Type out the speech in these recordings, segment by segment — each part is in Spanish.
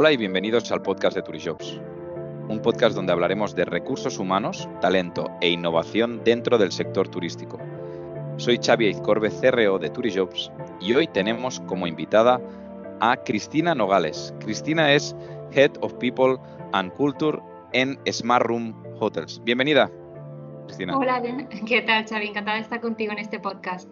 Hola y bienvenidos al podcast de Turijobs, un podcast donde hablaremos de recursos humanos, talento e innovación dentro del sector turístico. Soy Xavi Izcorbe, CRO de Turijobs, y hoy tenemos como invitada a Cristina Nogales. Cristina es Head of People and Culture en Smart Room Hotels. Bienvenida, Cristina. Hola, ¿qué tal, Xavi? Encantada de estar contigo en este podcast.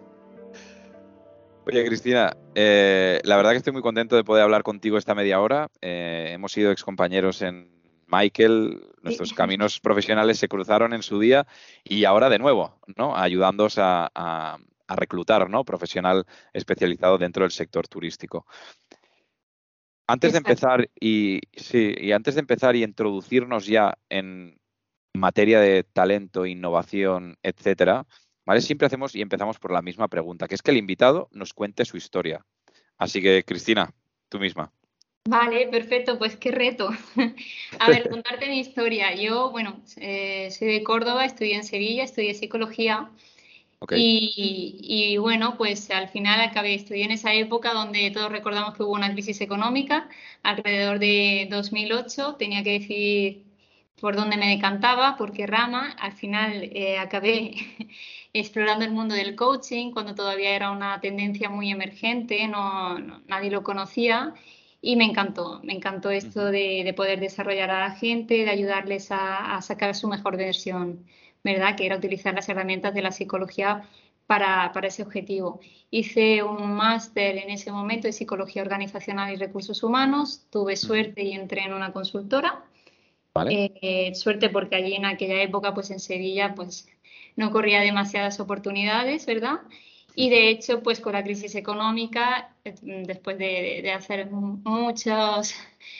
Oye, Cristina, eh, la verdad que estoy muy contento de poder hablar contigo esta media hora. Eh, hemos sido excompañeros en Michael, nuestros caminos profesionales se cruzaron en su día y ahora de nuevo, ¿no? Ayudándonos a, reclutar, ¿no? Profesional especializado dentro del sector turístico. Antes de empezar y sí, y antes de empezar y introducirnos ya en materia de talento, innovación, etcétera, Siempre hacemos y empezamos por la misma pregunta, que es que el invitado nos cuente su historia. Así que, Cristina, tú misma. Vale, perfecto, pues qué reto. A ver, contarte mi historia. Yo, bueno, eh, soy de Córdoba, estudié en Sevilla, estudié psicología. Y, y, bueno, pues al final acabé, estudié en esa época donde todos recordamos que hubo una crisis económica, alrededor de 2008, tenía que decidir por dónde me decantaba, por qué rama. Al final eh, acabé explorando el mundo del coaching cuando todavía era una tendencia muy emergente, no, nadie lo conocía y me encantó, me encantó esto de, poder desarrollar a la gente, de ayudarles a, sacar su mejor versión, ¿verdad? Que era utilizar las herramientas de la psicología para, para ese objetivo. Hice un máster en ese momento de psicología organizacional y recursos humanos, tuve suerte y entré en una consultora. Eh, suerte porque allí en aquella época, pues en Sevilla, pues no corría demasiadas oportunidades, ¿verdad? Y de hecho, pues con la crisis económica, eh, después de, hacer muchos,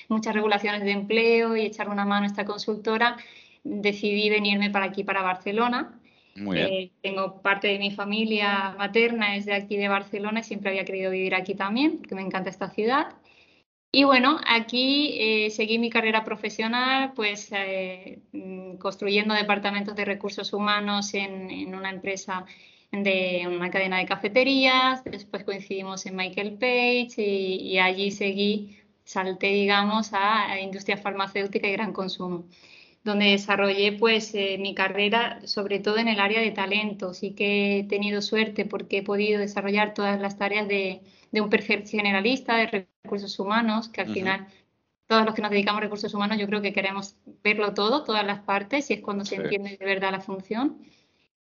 muchas regulaciones de empleo y echar una mano a esta consultora, decidí venirme para aquí, para Barcelona. Eh, tengo parte de mi familia materna, es de aquí de Barcelona y siempre había querido vivir aquí también, porque me encanta esta ciudad. Y bueno, aquí eh, seguí mi carrera profesional, pues eh, mm, construyendo departamentos de recursos humanos en, una empresa de una cadena de cafeterías. Después coincidimos en Michael Page y, allí seguí, salté, digamos, a, industria farmacéutica y gran consumo donde desarrollé pues eh, mi carrera sobre todo en el área de talento. Sí que he tenido suerte porque he podido desarrollar todas las tareas de, de un perfil generalista de recursos humanos, que al final todos los que nos dedicamos a recursos humanos yo creo que queremos verlo todo, todas las partes, y es cuando se entiende de verdad la función.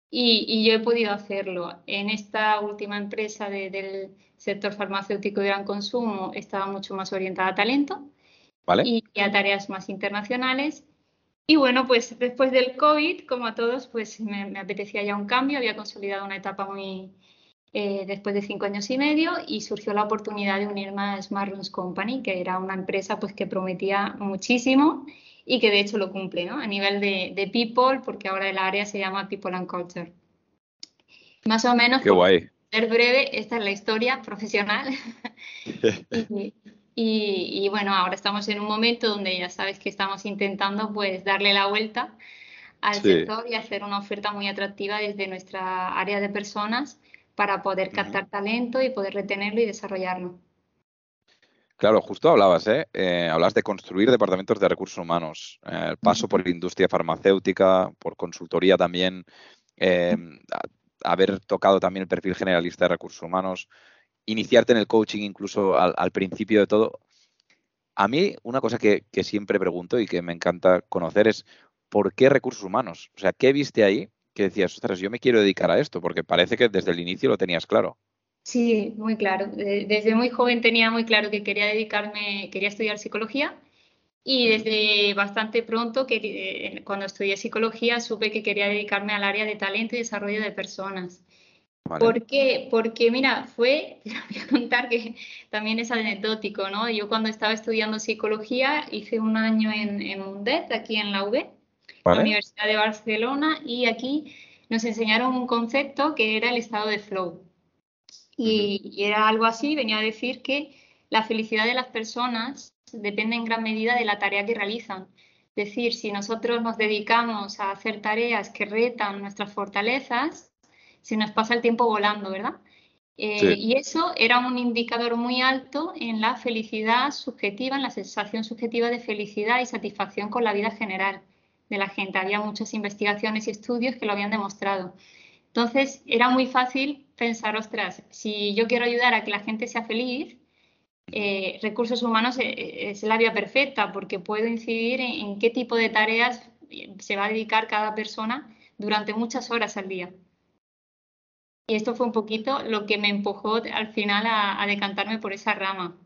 Y, yo he podido hacerlo. En esta última empresa del sector farmacéutico de gran consumo estaba mucho más orientada a talento y, a tareas más internacionales. Y bueno, pues después del COVID, como a todos, pues me, me apetecía ya un cambio, había consolidado una etapa muy, eh, después de cinco años y medio y surgió la oportunidad de unirme a Smart Rooms Company, que era una empresa pues, que prometía muchísimo y que de hecho lo cumple ¿no? a nivel de, de, people, porque ahora el área se llama People and Culture. Más o menos, Qué guay. ser breve, esta es la historia profesional. y, y, bueno, ahora estamos en un momento donde ya sabes que estamos intentando pues darle la vuelta al sector y hacer una oferta muy atractiva desde nuestra área de personas para poder captar talento y poder retenerlo y desarrollarlo. Claro, justo hablabas, ¿eh? ¿eh? hablas de construir departamentos de recursos humanos, eh, el paso por la industria farmacéutica, por consultoría también, em, haber tocado también el perfil generalista de recursos humanos, iniciarte en el coaching incluso al, principio de todo. A mí una cosa que, que, siempre pregunto y que me encanta conocer es ¿por qué recursos humanos? O sea, ¿qué viste ahí que decías, ostras, yo me quiero dedicar a esto? Porque parece que desde el inicio lo tenías claro. Sí, muy claro. Desde muy joven tenía muy claro que quería dedicarme, quería estudiar psicología y desde bastante pronto, que, eh, cuando estudié psicología, supe que quería dedicarme al área de talento y desarrollo de personas. ¿Por qué? Porque, mira, fue, te voy a contar que también es anecdótico, ¿no? Yo cuando estaba estudiando psicología hice un año en, en Mundet, aquí en la UB, la Universidad de Barcelona, y aquí nos enseñaron un concepto que era el estado de flow. Y, era algo así, venía a decir que la felicidad de las personas depende en gran medida de la tarea que realizan. Es decir, si nosotros nos dedicamos a hacer tareas que retan nuestras fortalezas, se nos pasa el tiempo volando, ¿verdad? Eh, y eso era un indicador muy alto en la felicidad subjetiva, en la sensación subjetiva de felicidad y satisfacción con la vida general de la gente. Había muchas investigaciones y estudios que lo habían demostrado. Entonces, era muy fácil pensar, ostras, si yo quiero ayudar a que la gente sea feliz, eh, recursos humanos eh, es la vía perfecta porque puedo incidir en, qué tipo de tareas se va a dedicar cada persona durante muchas horas al día. Y esto fue un poquito lo que me empujó al final a, decantarme por esa rama.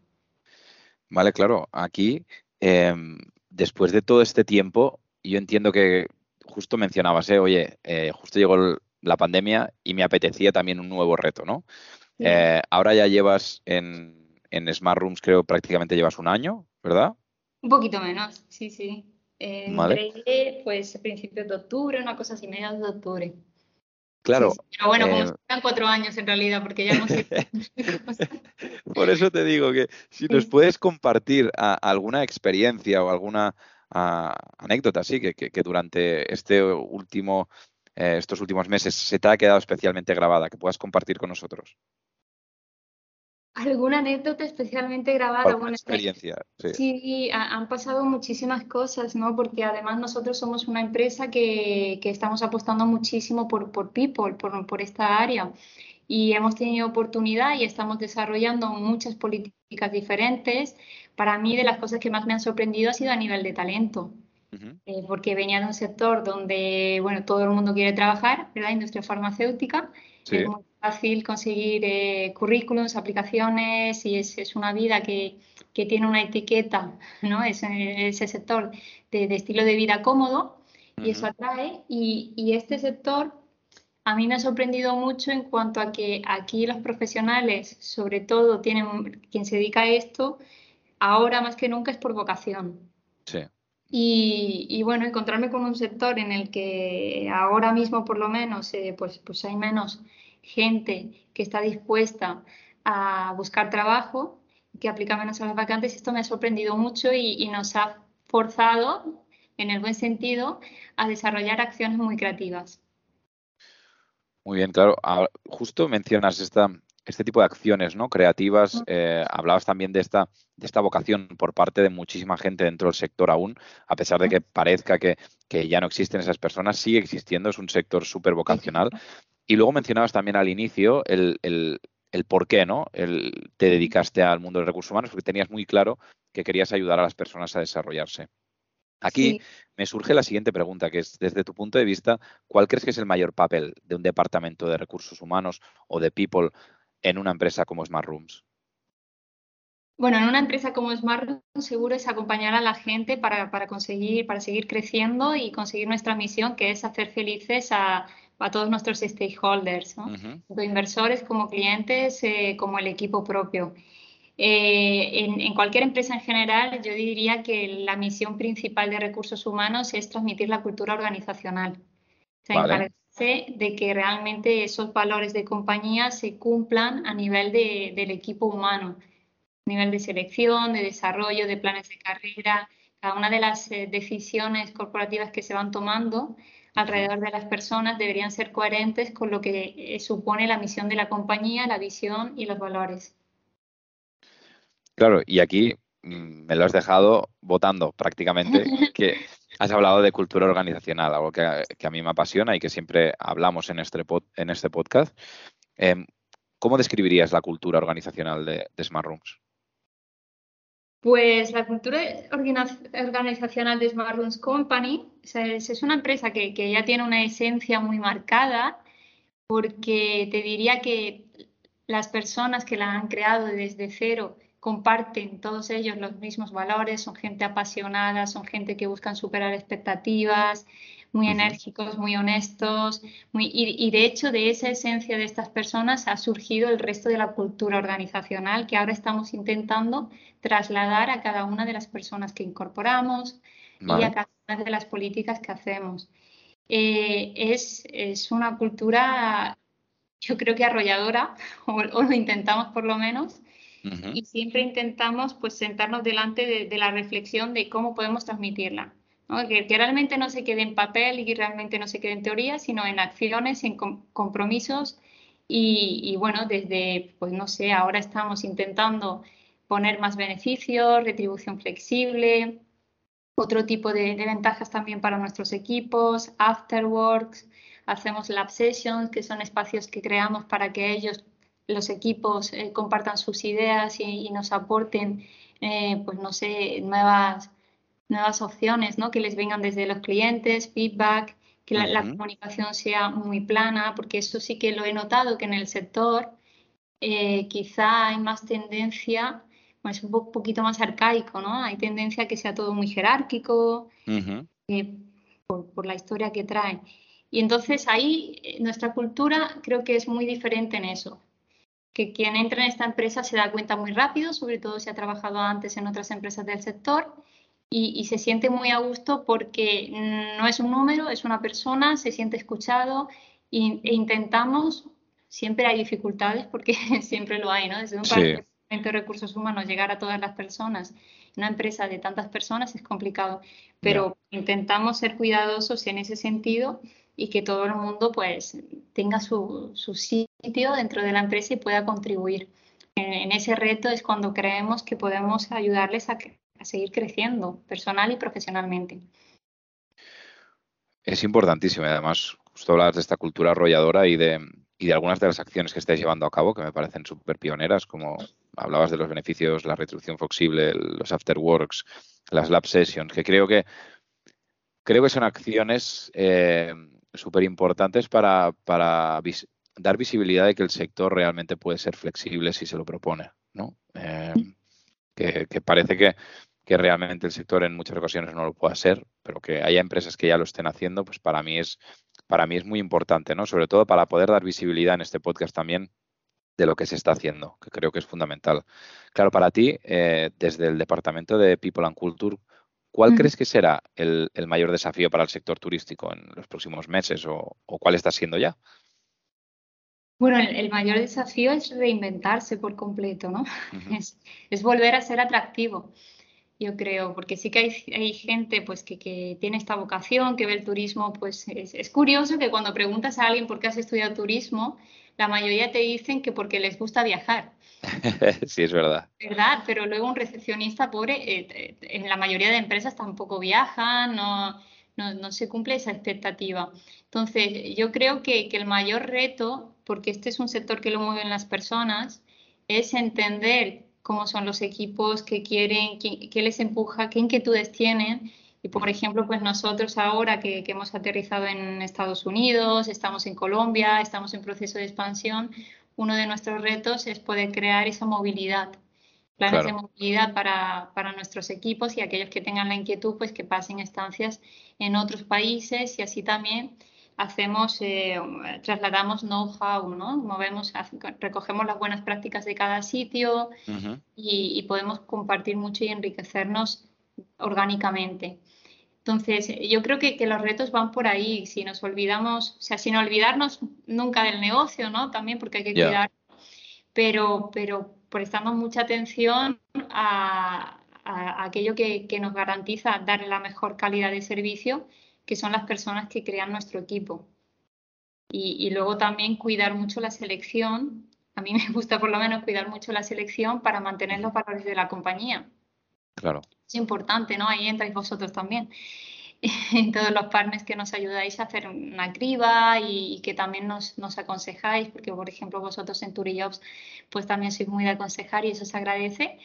Vale, claro. Aquí, em, después de todo este tiempo, yo entiendo que justo mencionabas, ¿eh? oye, justo llegó la pandemia y me apetecía también un nuevo reto, ¿no? Eh, ahora ya llevas en, en, Smart Rooms, creo, prácticamente llevas un año, ¿verdad? Un poquito menos, sí, sí. Eh, vale. pues a principios de octubre, una cosa así, mediados de octubre. Claro. Pero bueno, como eh, cuatro años en realidad, porque ya hemos Por eso te digo que si nos puedes compartir alguna experiencia o alguna anécdota, sí, que, que, durante este último eh, estos últimos meses se te ha quedado especialmente grabada, que puedas compartir con nosotros? ¿Alguna anécdota especialmente grabada? Buena experiencia. Sí, han pasado muchísimas cosas, ¿no? Porque además nosotros somos una empresa que, estamos apostando muchísimo por, por people, por, por esta área. Y hemos tenido oportunidad y estamos desarrollando muchas políticas diferentes. Para mí, de las cosas que más me han sorprendido ha sido a nivel de talento. Eh, porque venía de un sector donde, bueno, todo el mundo quiere trabajar, ¿verdad? Industria farmacéutica. Es muy fácil conseguir eh, currículums, aplicaciones y es, es una vida que, que, tiene una etiqueta, ¿no? Es ese sector de, de, estilo de vida cómodo y eso atrae. Y, y este sector a mí me ha sorprendido mucho en cuanto a que aquí los profesionales, sobre todo tienen, quien se dedica a esto, ahora más que nunca es por vocación. Sí. Y, bueno, encontrarme con un sector en el que ahora mismo por lo menos eh, pues, pues hay menos gente que está dispuesta a buscar trabajo, que aplica menos a las vacantes, esto me ha sorprendido mucho y, nos ha forzado, en el buen sentido, a desarrollar acciones muy creativas. Muy bien, claro. justo mencionas esta, este tipo de acciones ¿no? creativas. Eh, hablabas también de esta, de esta vocación por parte de muchísima gente dentro del sector aún, a pesar de que parezca que, ya no existen esas personas, sigue existiendo, es un sector súper vocacional. Y luego mencionabas también al inicio el, el, por qué ¿no? El, te dedicaste al mundo de recursos humanos, porque tenías muy claro que querías ayudar a las personas a desarrollarse. Aquí me surge la siguiente pregunta, que es, desde tu punto de vista, ¿cuál crees que es el mayor papel de un departamento de recursos humanos o de people en una empresa como Smart Rooms? Bueno, en una empresa como Smart Rooms seguro es acompañar a la gente para, conseguir, para seguir creciendo y conseguir nuestra misión, que es hacer felices a, todos nuestros stakeholders, tanto inversores como clientes, eh, como el equipo propio. Eh, en, cualquier empresa en general, yo diría que la misión principal de recursos humanos es transmitir la cultura organizacional. De que realmente esos valores de compañía se cumplan a nivel del equipo humano, a nivel de selección, de desarrollo, de planes de carrera, cada una de las eh, decisiones corporativas que se van tomando alrededor de las personas deberían ser coherentes con lo que eh, supone la misión de la compañía, la visión y los valores. Claro, y aquí mm, me lo has dejado votando prácticamente, que Has hablado de cultura organizacional, algo que, a mí me apasiona y que siempre hablamos en este, en este podcast. Em, ¿Cómo describirías la cultura organizacional de, Smart Rooms? Pues la cultura organizacional de Smart Rooms Company es, una empresa que, que, ya tiene una esencia muy marcada porque te diría que las personas que la han creado desde cero comparten todos ellos los mismos valores, son gente apasionada, son gente que buscan superar expectativas, muy enérgicos, muy honestos, muy, y, de hecho de esa esencia de estas personas ha surgido el resto de la cultura organizacional que ahora estamos intentando trasladar a cada una de las personas que incorporamos y a cada una de las políticas que hacemos. Eh, es, es, una cultura, yo creo que arrolladora, o lo intentamos por lo menos, y siempre intentamos pues sentarnos delante de, la reflexión de cómo podemos transmitirla. Que, realmente no se quede en papel y que realmente no se quede en teoría, sino en acciones, en compromisos. Y, bueno, desde, pues no sé, ahora estamos intentando poner más beneficios, retribución flexible, otro tipo de, ventajas también para nuestros equipos, afterworks, hacemos lab sessions, que son espacios que creamos para que ellos, los equipos, eh, compartan sus ideas y, nos aporten, eh, pues no sé, nuevas, nuevas opciones, ¿no? Que les vengan desde los clientes, feedback que la, comunicación sea muy plana, porque eso sí que lo he notado que en el sector eh, quizá hay más tendencia, pues es un poquito más arcaico, ¿no? Hay tendencia a que sea todo muy jerárquico, eh, por, la historia que trae. Y entonces ahí eh, nuestra cultura creo que es muy diferente en eso. Que quien entra en esta empresa se da cuenta muy rápido, sobre todo si ha trabajado antes en otras empresas del sector, y, se siente muy a gusto porque no es un número, es una persona, se siente escuchado e, intentamos, siempre hay dificultades porque siempre lo hay, ¿no? Desde un sí. de recursos humanos llegar a todas las personas, una empresa de tantas personas es complicado, pero intentamos ser cuidadosos en ese sentido y que todo el mundo pues tenga su, sitio dentro de la empresa y pueda contribuir. en, ese reto es cuando creemos que podemos ayudarles a, que, a seguir creciendo personal y profesionalmente. Es importantísimo, además, justo hablar de esta cultura arrolladora y de, y de algunas de las acciones que estáis llevando a cabo que me parecen súper pioneras, como hablabas de los beneficios, la retribución flexible, los afterworks, las lab sessions, que creo que creo que son acciones eh, súper importantes para, para dar visibilidad de que el sector realmente puede ser flexible si se lo propone, ¿no? Eh, que, parece que que realmente el sector en muchas ocasiones no lo pueda ser, pero que haya empresas que ya lo estén haciendo, pues para mí es, para mí es muy importante, ¿no? Sobre todo para poder dar visibilidad en este podcast también de lo que se está haciendo, que creo que es fundamental. Claro, para ti, eh, desde el Departamento de People and Culture, ¿cuál crees que será el, mayor desafío para el sector turístico en los próximos meses o, cuál está siendo ya? Bueno, el, mayor desafío es reinventarse por completo, ¿no? es, es, volver a ser atractivo yo creo, porque sí que hay, gente pues que, tiene esta vocación, que ve el turismo, pues es, curioso que cuando preguntas a alguien por qué has estudiado turismo, la mayoría te dicen que porque les gusta viajar. sí, es verdad. ¿Verdad? Pero luego un recepcionista pobre, eh, eh, en la mayoría de empresas tampoco viajan, no, no, se cumple esa expectativa. Entonces, yo creo que, que el mayor reto, porque este es un sector que lo mueven las personas, es entender cómo son los equipos, qué quieren, qué, les empuja, qué inquietudes tienen. Y por ejemplo, pues nosotros ahora que, hemos aterrizado en Estados Unidos, estamos en Colombia, estamos en proceso de expansión, uno de nuestros retos es poder crear esa movilidad, planes de movilidad para, para, nuestros equipos y aquellos que tengan la inquietud, pues que pasen estancias en otros países y así también hacemos, eh, trasladamos know-how, ¿no? Movemos, recogemos las buenas prácticas de cada sitio y, podemos compartir mucho y enriquecernos orgánicamente. Entonces, yo creo que, los retos van por ahí. Si nos olvidamos, o sea, sin olvidarnos nunca del negocio, ¿no? También porque hay que cuidar, pero, pero prestando mucha atención a, aquello que, que nos garantiza dar la mejor calidad de servicio que son las personas que crean nuestro equipo. Y, luego también cuidar mucho la selección. A mí me gusta por lo menos cuidar mucho la selección para mantener los valores de la compañía. Claro. Es importante, ¿no? Ahí entráis vosotros también. En todos los partners que nos ayudáis a hacer una criba y, que también nos, nos, aconsejáis, porque por ejemplo vosotros en Turijobs pues también sois muy de aconsejar y eso se agradece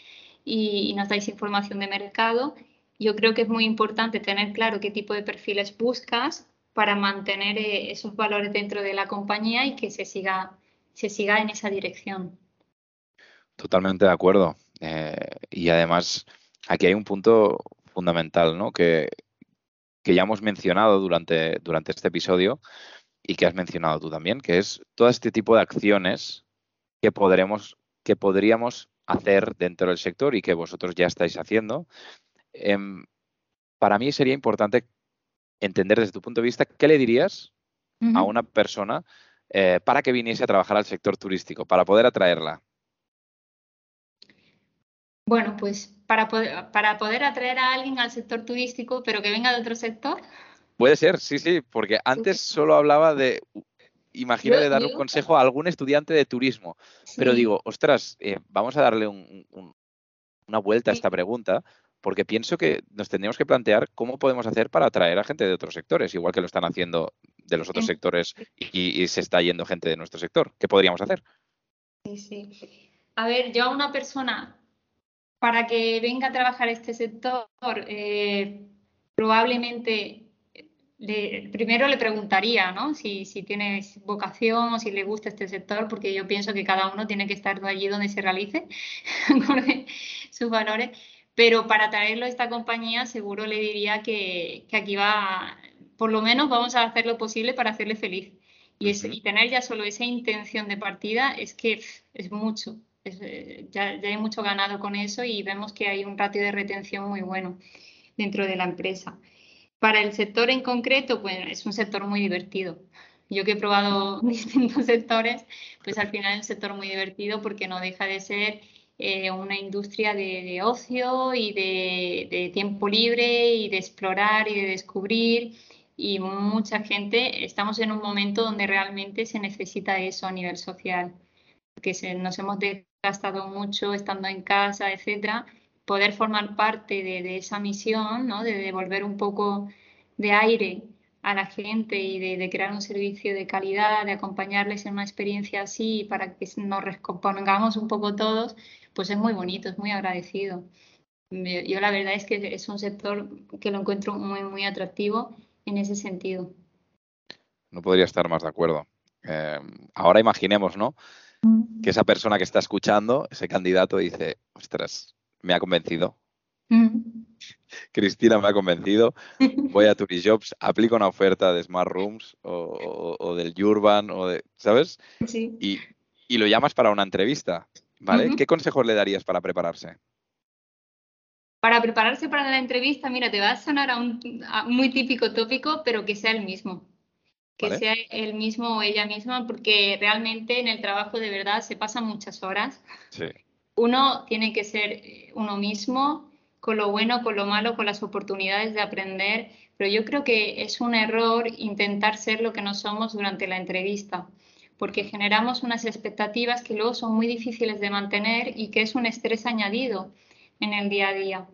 y, y nos dais información de mercado yo creo que es muy importante tener claro qué tipo de perfiles buscas para mantener eh, esos valores dentro de la compañía y que se siga, se siga en esa dirección. Totalmente de acuerdo. Eh, y además, aquí hay un punto fundamental, ¿no? Que, que ya hemos mencionado durante, durante este episodio y que has mencionado tú también, que es todo este tipo de acciones que podremos, que podríamos hacer dentro del sector y que vosotros ya estáis haciendo Em, para mí sería importante entender desde tu punto de vista qué le dirías a una persona eh, para que viniese a trabajar al sector turístico, para poder atraerla. Bueno, pues para poder, para poder atraer a alguien al sector turístico, pero que venga de otro sector. Puede ser, sí, sí, porque antes solo hablaba de imagino de dar un consejo a algún estudiante de turismo. Pero digo, ostras, eh, vamos a darle una vuelta a esta pregunta, porque pienso que nos tendríamos que plantear cómo podemos hacer para atraer a gente de otros sectores, igual que lo están haciendo de los otros sectores y, se está yendo gente de nuestro sector. ¿Qué podríamos hacer? Sí, sí. A ver, yo a una persona, para que venga a trabajar este sector, eh, probablemente primero le preguntaría ¿no? si, si tiene vocación o si le gusta este sector, porque yo pienso que cada uno tiene que estar allí donde se realice con sus valores. Pero para traerlo a esta compañía, seguro le diría que, que, aquí va, por lo menos vamos a hacer lo posible para hacerle feliz. Y, y tener ya solo esa intención de partida es que es mucho. Eh, ya, ya hay mucho ganado con eso y vemos que hay un ratio de retención muy bueno dentro de la empresa. Para el sector en concreto, pues es un sector muy divertido. Yo que he probado distintos sectores, pues al final es un sector muy divertido porque no deja de ser eh, una industria de, ocio y de, tiempo libre y de explorar y de descubrir. Y mucha gente, estamos en un momento donde realmente se necesita eso a nivel social, porque nos hemos desgastado mucho estando en casa, etcétera, poder formar parte de, esa misión, ¿no? de devolver un poco de aire a la gente y de, crear un servicio de calidad, de acompañarles en una experiencia así para que nos recompongamos un poco todos, pues es muy bonito, es muy agradecido. Yo la verdad es que es un sector que lo encuentro muy, muy atractivo en ese sentido. No podría estar más de acuerdo. Eh, ahora imaginemos, ¿no? Mm. Que esa persona que está escuchando, ese candidato, dice, ostras, me ha convencido. Mm. Cristina me ha convencido. Voy a Turijobs, aplico una oferta de Smart Rooms o, del Urban, o de, ¿sabes? Sí. Y, lo llamas para una entrevista, ¿vale? ¿Qué consejos le darías para prepararse? Para prepararse para la entrevista, mira, te va a sonar a un muy típico tópico, pero que sea el mismo. Que sea el mismo o ella misma, porque realmente en el trabajo de verdad se pasan muchas horas. Sí uno tiene que ser eh, uno mismo, con lo bueno, con lo malo, con las oportunidades de aprender, pero yo creo que es un error intentar ser lo que no somos durante la entrevista, porque generamos unas expectativas que luego son muy difíciles de mantener y que es un estrés añadido en el día a día.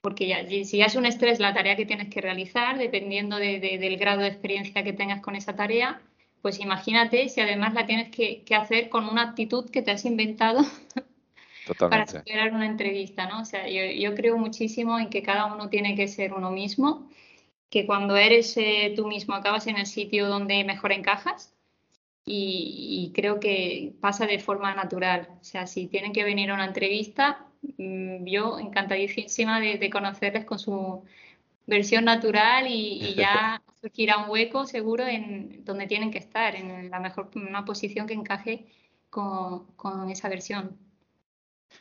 Porque ya, si ya es un estrés la tarea que tienes que realizar, dependiendo del grado de experiencia que tengas con esa tarea, pues imagínate si además la tienes que, que hacer con una actitud que te has inventado para superar una entrevista, ¿no? O sea, yo, creo muchísimo en que cada uno tiene que ser uno mismo, que cuando eres eh, tú mismo acabas en el sitio donde mejor encajas y, creo que pasa de forma natural. O sea, si tienen que venir a una entrevista, mm, yo encantadísima de, conocerles con su versión natural y, ya surgirá un hueco seguro en donde tienen que estar, en la mejor una posición que encaje con, con esa versión.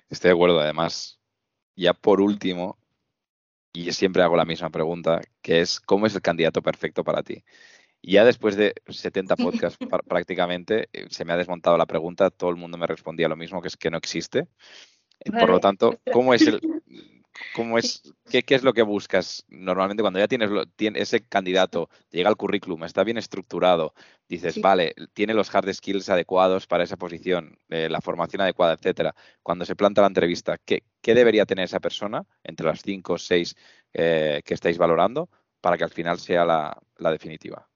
Estoy de acuerdo, además. Ya por último, y siempre hago la misma pregunta, que es ¿cómo es el candidato perfecto para ti? Y ya después de 70 podcasts prácticamente eh, se me ha desmontado la pregunta, todo el mundo me respondía lo mismo, que es que no existe. Por lo tanto, ¿cómo es el, ¿Cómo es, qué, es lo que buscas normalmente cuando ya tienes, ese candidato, llega al currículum, está bien estructurado, dices, vale, tiene los hard skills adecuados para esa posición, eh, la formación adecuada, etcétera. Cuando se planta la entrevista, ¿qué, debería tener esa persona entre las cinco o seis eh, que estáis valorando para que al final sea la, definitiva?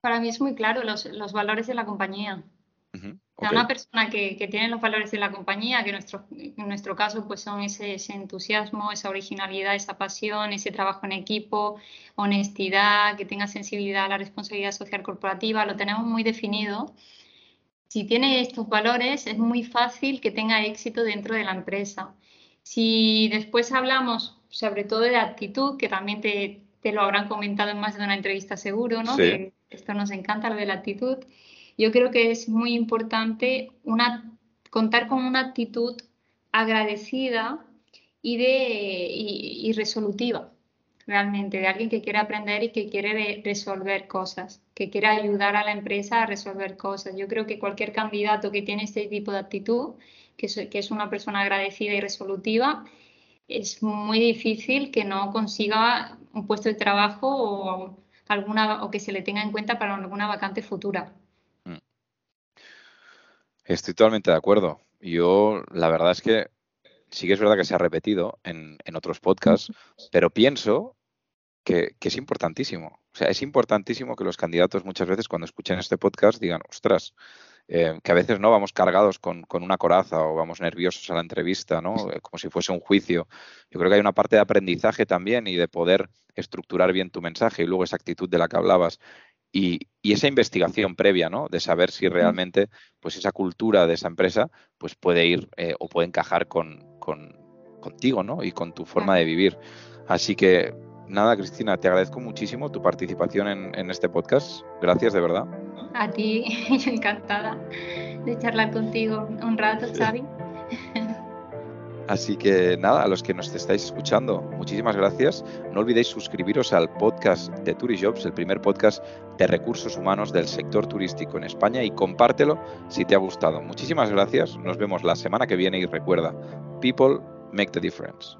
Para mí es muy claro los, los valores de la compañía. Una persona que, tiene los valores de la compañía, que nuestro, en nuestro caso pues son ese, entusiasmo, esa originalidad, esa pasión, ese trabajo en equipo, honestidad, que tenga sensibilidad a la responsabilidad social corporativa, lo tenemos muy definido. Si tiene estos valores es muy fácil que tenga éxito dentro de la empresa. Si después hablamos sobre todo de actitud, que también te, lo habrán comentado en más de una entrevista seguro, ¿no? Que esto nos encanta, lo de la actitud yo creo que es muy importante contar con una actitud agradecida y, resolutiva, realmente, de alguien que quiere aprender y que quiere resolver cosas, que quiere ayudar a la empresa a resolver cosas. Yo creo que cualquier candidato que tiene este tipo de actitud, que es, una persona agradecida y resolutiva, es muy difícil que no consiga un puesto de trabajo o que se le tenga en cuenta para alguna vacante futura. Estoy totalmente de acuerdo. Yo, la verdad es que sí que es verdad que se ha repetido en, otros podcasts, pero pienso que, es importantísimo. O sea, es importantísimo que los candidatos muchas veces cuando escuchen este podcast digan, ostras, eh, que a veces no vamos cargados con, una coraza o vamos nerviosos a la entrevista, ¿no? Eh, como si fuese un juicio. Yo creo que hay una parte de aprendizaje también y de poder estructurar bien tu mensaje y luego esa actitud de la que hablabas y, esa investigación previa, ¿no? De saber si realmente, pues esa cultura de esa empresa, pues puede ir eh, o puede encajar con, contigo, ¿no? Y con tu forma de vivir. Así que, nada, Cristina, te agradezco muchísimo tu participación en, en este podcast. Gracias, de verdad. A ti, encantada de charlar contigo un rato, Xavi. Así que nada, a los que nos estáis escuchando, muchísimas gracias. No olvidéis suscribiros al podcast de Turijobs, el primer podcast de recursos humanos del sector turístico en España y compártelo si te ha gustado. Muchísimas gracias. Nos vemos la semana que viene y recuerda, people make the difference.